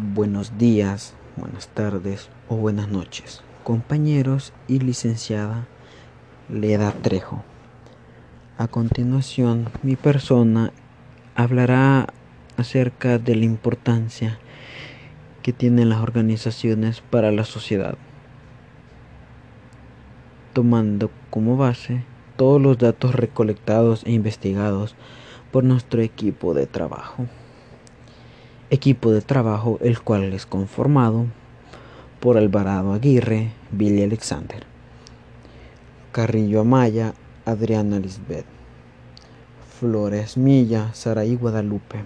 Buenos días, buenas tardes o buenas noches, compañeros y licenciada Leda Trejo. A continuación, mi persona hablará acerca de la importancia que tienen las organizaciones para la sociedad, tomando como base todos los datos recolectados e investigados por nuestro equipo de trabajo equipo de trabajo el cual es conformado por Alvarado Aguirre, Billy Alexander, Carrillo Amaya, Adriana Lisbeth, Flores Milla, Saraí Guadalupe,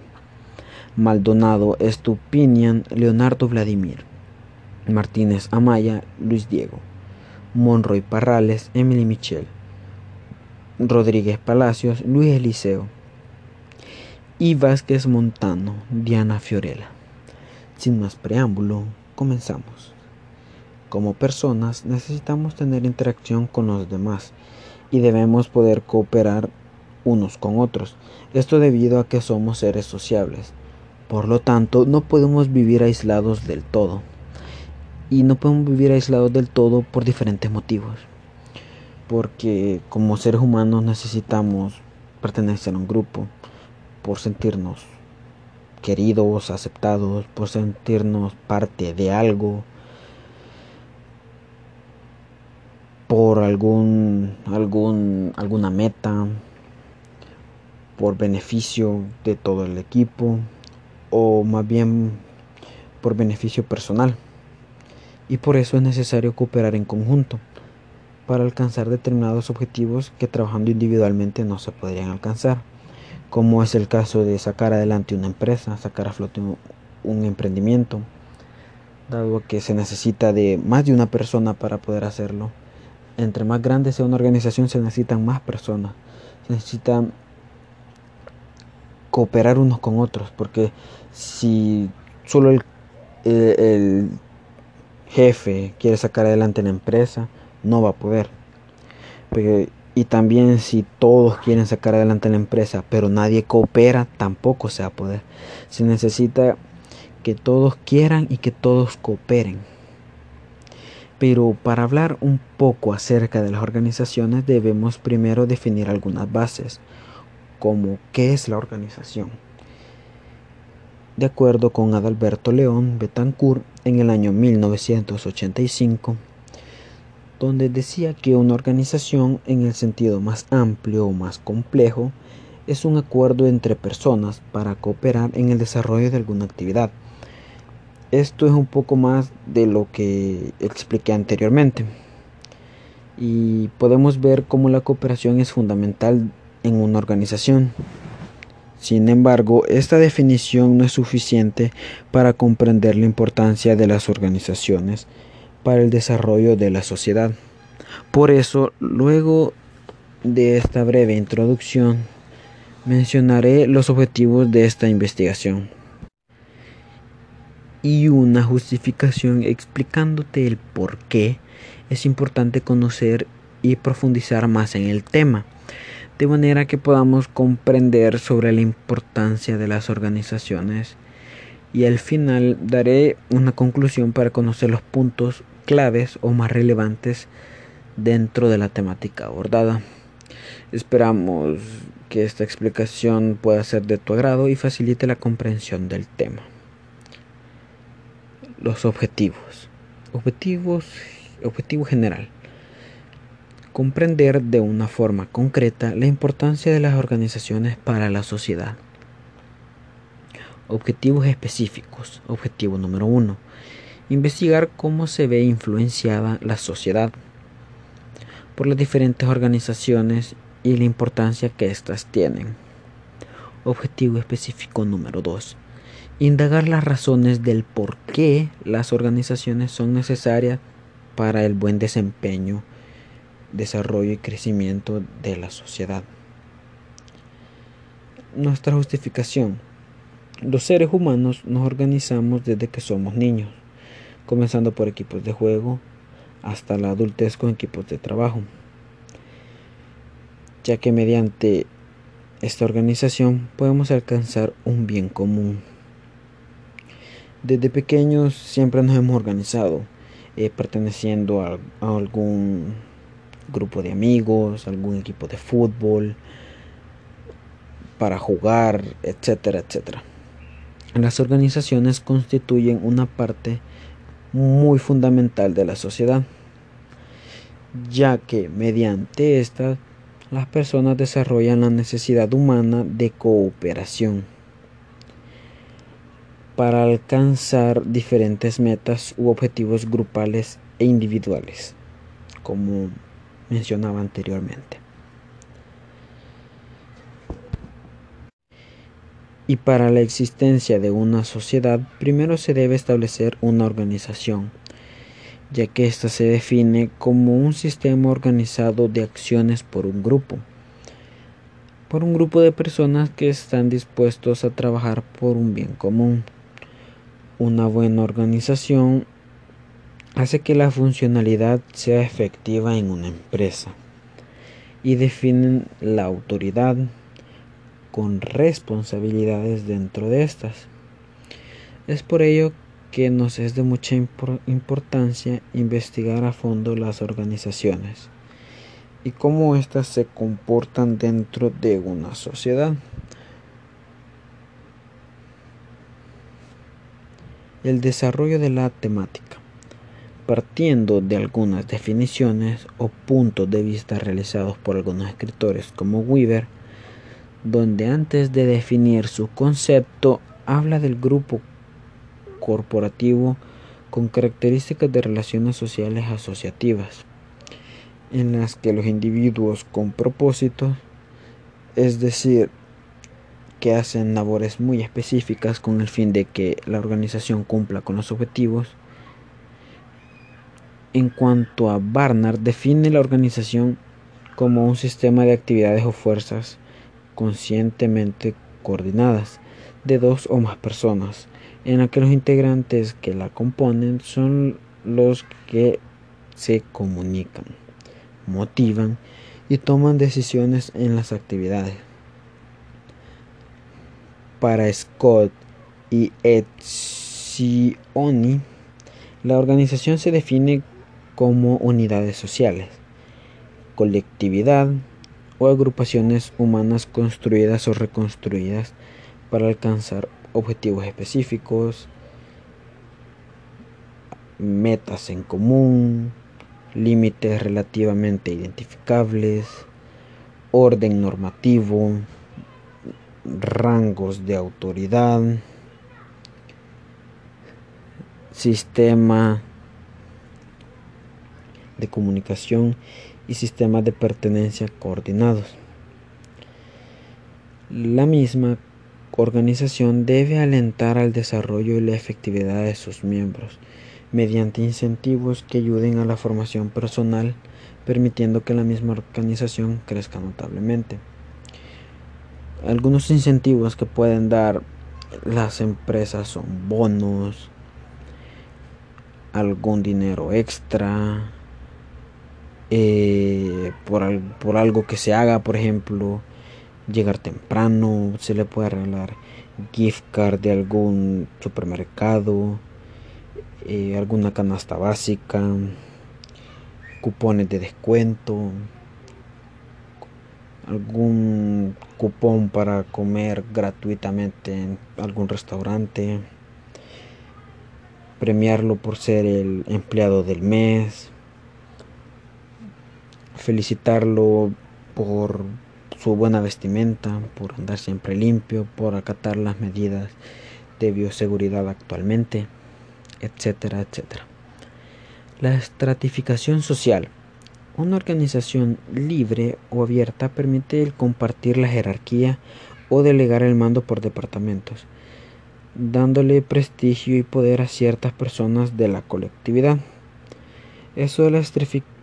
Maldonado Estupinian, Leonardo Vladimir, Martínez Amaya, Luis Diego, Monroy Parrales, Emily Michel, Rodríguez Palacios, Luis Eliseo, y Vázquez Montano, Diana Fiorella. Sin más preámbulo, comenzamos. Como personas necesitamos tener interacción con los demás y debemos poder cooperar unos con otros. Esto debido a que somos seres sociables. Por lo tanto, no podemos vivir aislados del todo. Y no podemos vivir aislados del todo por diferentes motivos. Porque como seres humanos necesitamos pertenecer a un grupo por sentirnos queridos, aceptados, por sentirnos parte de algo, por algún, algún, alguna meta, por beneficio de todo el equipo o más bien por beneficio personal. Y por eso es necesario cooperar en conjunto para alcanzar determinados objetivos que trabajando individualmente no se podrían alcanzar como es el caso de sacar adelante una empresa, sacar a flote un, emprendimiento, dado que se necesita de más de una persona para poder hacerlo. Entre más grande sea una organización se necesitan más personas, se necesitan cooperar unos con otros, porque si solo el, jefe quiere sacar adelante la empresa, no va a poder. Y también si todos quieren sacar adelante la empresa, pero nadie coopera, tampoco se va a poder. Se necesita que todos quieran y que todos cooperen. Pero para hablar un poco acerca de las organizaciones debemos primero definir algunas bases, como qué es la organización. De acuerdo con Adalberto León Betancourt, en el año 1985, donde decía que una organización en el sentido más amplio o más complejo es un acuerdo entre personas para cooperar en el desarrollo de alguna actividad. Esto es un poco más de lo que expliqué anteriormente. Y podemos ver cómo la cooperación es fundamental en una organización. Sin embargo, esta definición no es suficiente para comprender la importancia de las organizaciones para el desarrollo de la sociedad. Por eso, luego de esta breve introducción, mencionaré los objetivos de esta investigación y una justificación explicándote el por qué es importante conocer y profundizar más en el tema, de manera que podamos comprender sobre la importancia de las organizaciones y al final daré una conclusión para conocer los puntos claves o más relevantes dentro de la temática abordada. Esperamos que esta explicación pueda ser de tu agrado y facilite la comprensión del tema. Los objetivos. Objetivos, objetivo general. Comprender de una forma concreta la importancia de las organizaciones para la sociedad. Objetivos específicos. Objetivo número uno investigar cómo se ve influenciada la sociedad por las diferentes organizaciones y la importancia que éstas tienen. Objetivo específico número 2. Indagar las razones del por qué las organizaciones son necesarias para el buen desempeño, desarrollo y crecimiento de la sociedad. Nuestra justificación. Los seres humanos nos organizamos desde que somos niños comenzando por equipos de juego hasta la adultez con equipos de trabajo, ya que mediante esta organización podemos alcanzar un bien común. Desde pequeños siempre nos hemos organizado, eh, perteneciendo a, a algún grupo de amigos, algún equipo de fútbol, para jugar, etcétera, etcétera. Las organizaciones constituyen una parte muy fundamental de la sociedad, ya que mediante estas las personas desarrollan la necesidad humana de cooperación para alcanzar diferentes metas u objetivos grupales e individuales, como mencionaba anteriormente. Y para la existencia de una sociedad, primero se debe establecer una organización, ya que ésta se define como un sistema organizado de acciones por un grupo, por un grupo de personas que están dispuestos a trabajar por un bien común. Una buena organización hace que la funcionalidad sea efectiva en una empresa y definen la autoridad, con responsabilidades dentro de estas. Es por ello que nos es de mucha importancia investigar a fondo las organizaciones y cómo éstas se comportan dentro de una sociedad. El desarrollo de la temática. Partiendo de algunas definiciones o puntos de vista realizados por algunos escritores como Weaver, donde antes de definir su concepto habla del grupo corporativo con características de relaciones sociales asociativas, en las que los individuos con propósitos, es decir, que hacen labores muy específicas con el fin de que la organización cumpla con los objetivos, en cuanto a Barnard, define la organización como un sistema de actividades o fuerzas conscientemente coordinadas de dos o más personas, en la que los integrantes que la componen son los que se comunican, motivan y toman decisiones en las actividades. Para Scott y Etzioni, la organización se define como unidades sociales, colectividad, o agrupaciones humanas construidas o reconstruidas para alcanzar objetivos específicos, metas en común, límites relativamente identificables, orden normativo, rangos de autoridad, sistema de comunicación y sistemas de pertenencia coordinados. La misma organización debe alentar al desarrollo y la efectividad de sus miembros mediante incentivos que ayuden a la formación personal, permitiendo que la misma organización crezca notablemente. Algunos incentivos que pueden dar las empresas son bonos, algún dinero extra, eh, por, por, algo que se haga, por ejemplo, llegar temprano, se le puede arreglar gift card de algún supermercado, eh, alguna canasta básica, cupones de descuento, algún cupón para comer gratuitamente en algún restaurante, premiarlo por ser el empleado del mes, felicitarlo por su buena vestimenta, por andar siempre limpio, por acatar las medidas de bioseguridad actualmente, etcétera, etcétera. La estratificación social. Una organización libre o abierta permite el compartir la jerarquía o delegar el mando por departamentos, dándole prestigio y poder a ciertas personas de la colectividad. Eso de la,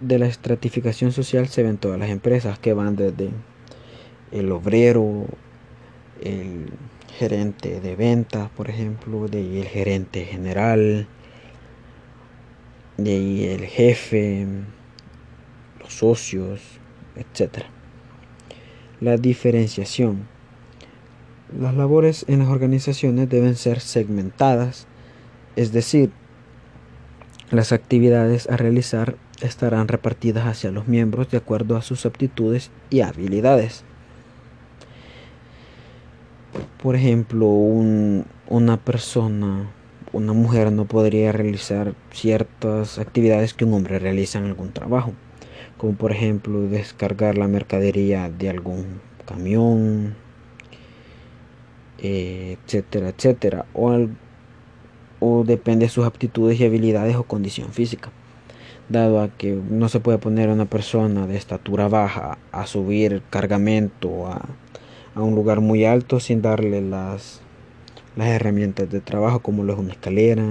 de estratificación social se ve en todas las empresas que van desde el obrero, el gerente de ventas, por ejemplo, de ahí el gerente general, de ahí el jefe, los socios, etc. La diferenciación. Las labores en las organizaciones deben ser segmentadas Es decir, las actividades a realizar estarán repartidas hacia los miembros de acuerdo a sus aptitudes y habilidades. Por ejemplo, una persona, una mujer no podría realizar ciertas actividades que un hombre realiza en algún trabajo, como por ejemplo descargar la mercadería de algún camión, eh, etcétera, etcétera, o, o depende de sus aptitudes y habilidades o condición física dado a que no se puede poner a una persona de estatura baja a subir cargamento a, a un lugar muy alto sin darle las, las herramientas de trabajo como lo es una escalera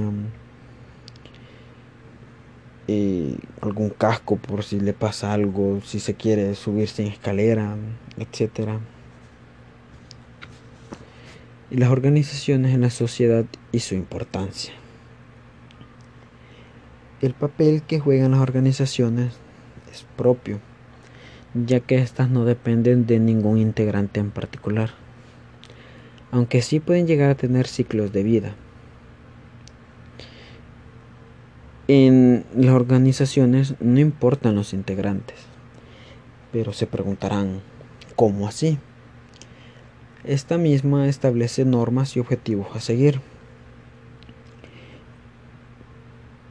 y algún casco por si le pasa algo, si se quiere subir sin escalera, etcétera. Y las organizaciones en la sociedad y su importancia. El papel que juegan las organizaciones es propio, ya que éstas no dependen de ningún integrante en particular, aunque sí pueden llegar a tener ciclos de vida. En las organizaciones no importan los integrantes, pero se preguntarán, ¿cómo así? Esta misma establece normas y objetivos a seguir.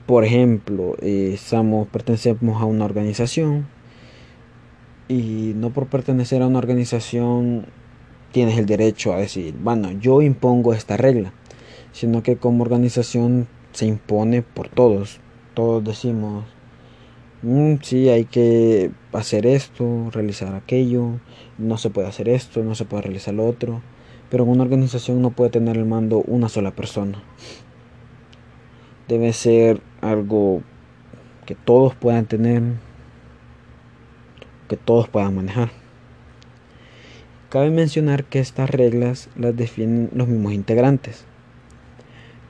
Por ejemplo, eh, pertenecemos a una organización y no por pertenecer a una organización tienes el derecho a decir, bueno, yo impongo esta regla, sino que como organización se impone por todos. Todos decimos, mm, sí, hay que hacer esto, realizar aquello, no se puede hacer esto, no se puede realizar lo otro, pero en una organización no puede tener el mando una sola persona debe ser algo que todos puedan tener, que todos puedan manejar. Cabe mencionar que estas reglas las definen los mismos integrantes,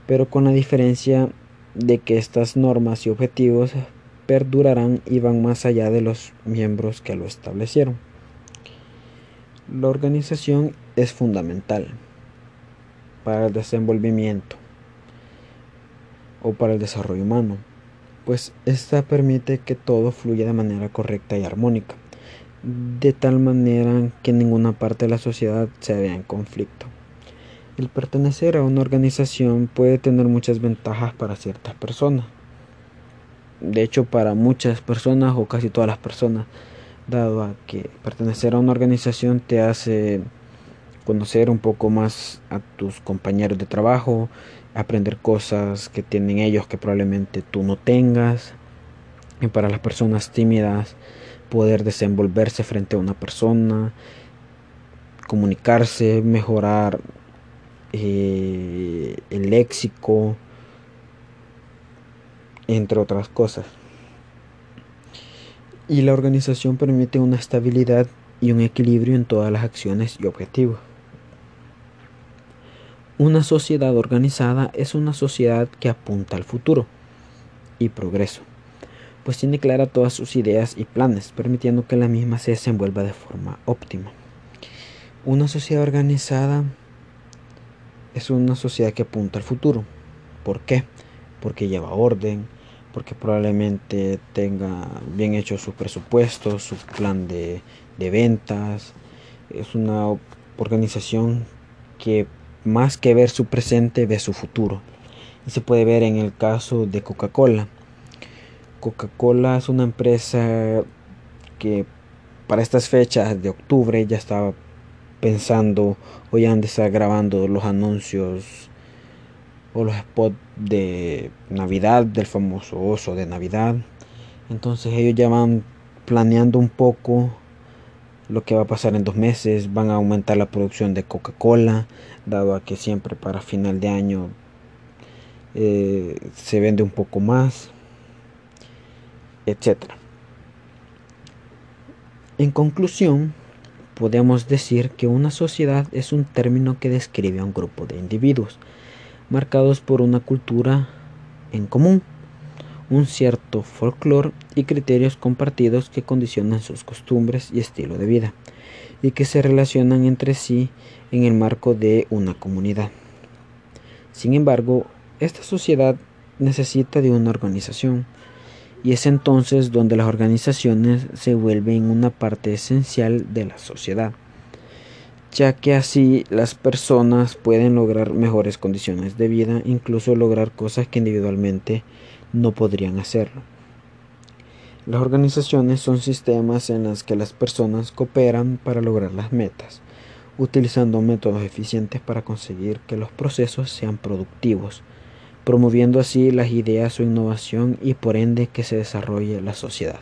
pero con la diferencia de que estas normas y objetivos perdurarán y van más allá de los miembros que lo establecieron. La organización es fundamental para el desenvolvimiento o para el desarrollo humano, pues esta permite que todo fluya de manera correcta y armónica, de tal manera que ninguna parte de la sociedad se vea en conflicto. El pertenecer a una organización puede tener muchas ventajas para ciertas personas. De hecho, para muchas personas o casi todas las personas, dado a que pertenecer a una organización te hace conocer un poco más a tus compañeros de trabajo, aprender cosas que tienen ellos que probablemente tú no tengas. Y para las personas tímidas, poder desenvolverse frente a una persona, comunicarse, mejorar eh, el léxico, entre otras cosas. Y la organización permite una estabilidad y un equilibrio en todas las acciones y objetivos. Una sociedad organizada es una sociedad que apunta al futuro y progreso, pues tiene clara todas sus ideas y planes, permitiendo que la misma se desenvuelva de forma óptima. Una sociedad organizada es una sociedad que apunta al futuro. ¿Por qué? Porque lleva orden, porque probablemente tenga bien hecho sus presupuestos, su plan de, de ventas. Es una organización que más que ver su presente, ve su futuro. Y se puede ver en el caso de Coca-Cola. Coca-Cola es una empresa que para estas fechas de octubre ya estaba pensando o ya han de estar grabando los anuncios o los spots de Navidad del famoso oso de Navidad. Entonces ellos ya van planeando un poco lo que va a pasar en dos meses, van a aumentar la producción de Coca-Cola, dado a que siempre para final de año eh, se vende un poco más, etc. En conclusión, podemos decir que una sociedad es un término que describe a un grupo de individuos marcados por una cultura en común un cierto folclore y criterios compartidos que condicionan sus costumbres y estilo de vida, y que se relacionan entre sí en el marco de una comunidad. Sin embargo, Esta sociedad necesita de una organización y es entonces donde las organizaciones se vuelven una parte esencial de la sociedad, ya que así las personas pueden lograr mejores condiciones de vida, incluso lograr cosas que individualmente no podrían hacerlo. Las organizaciones son sistemas en los que las personas cooperan para lograr las metas, utilizando métodos eficientes para conseguir que los procesos sean productivos, promoviendo así las ideas o innovación y por ende que se desarrolle la sociedad.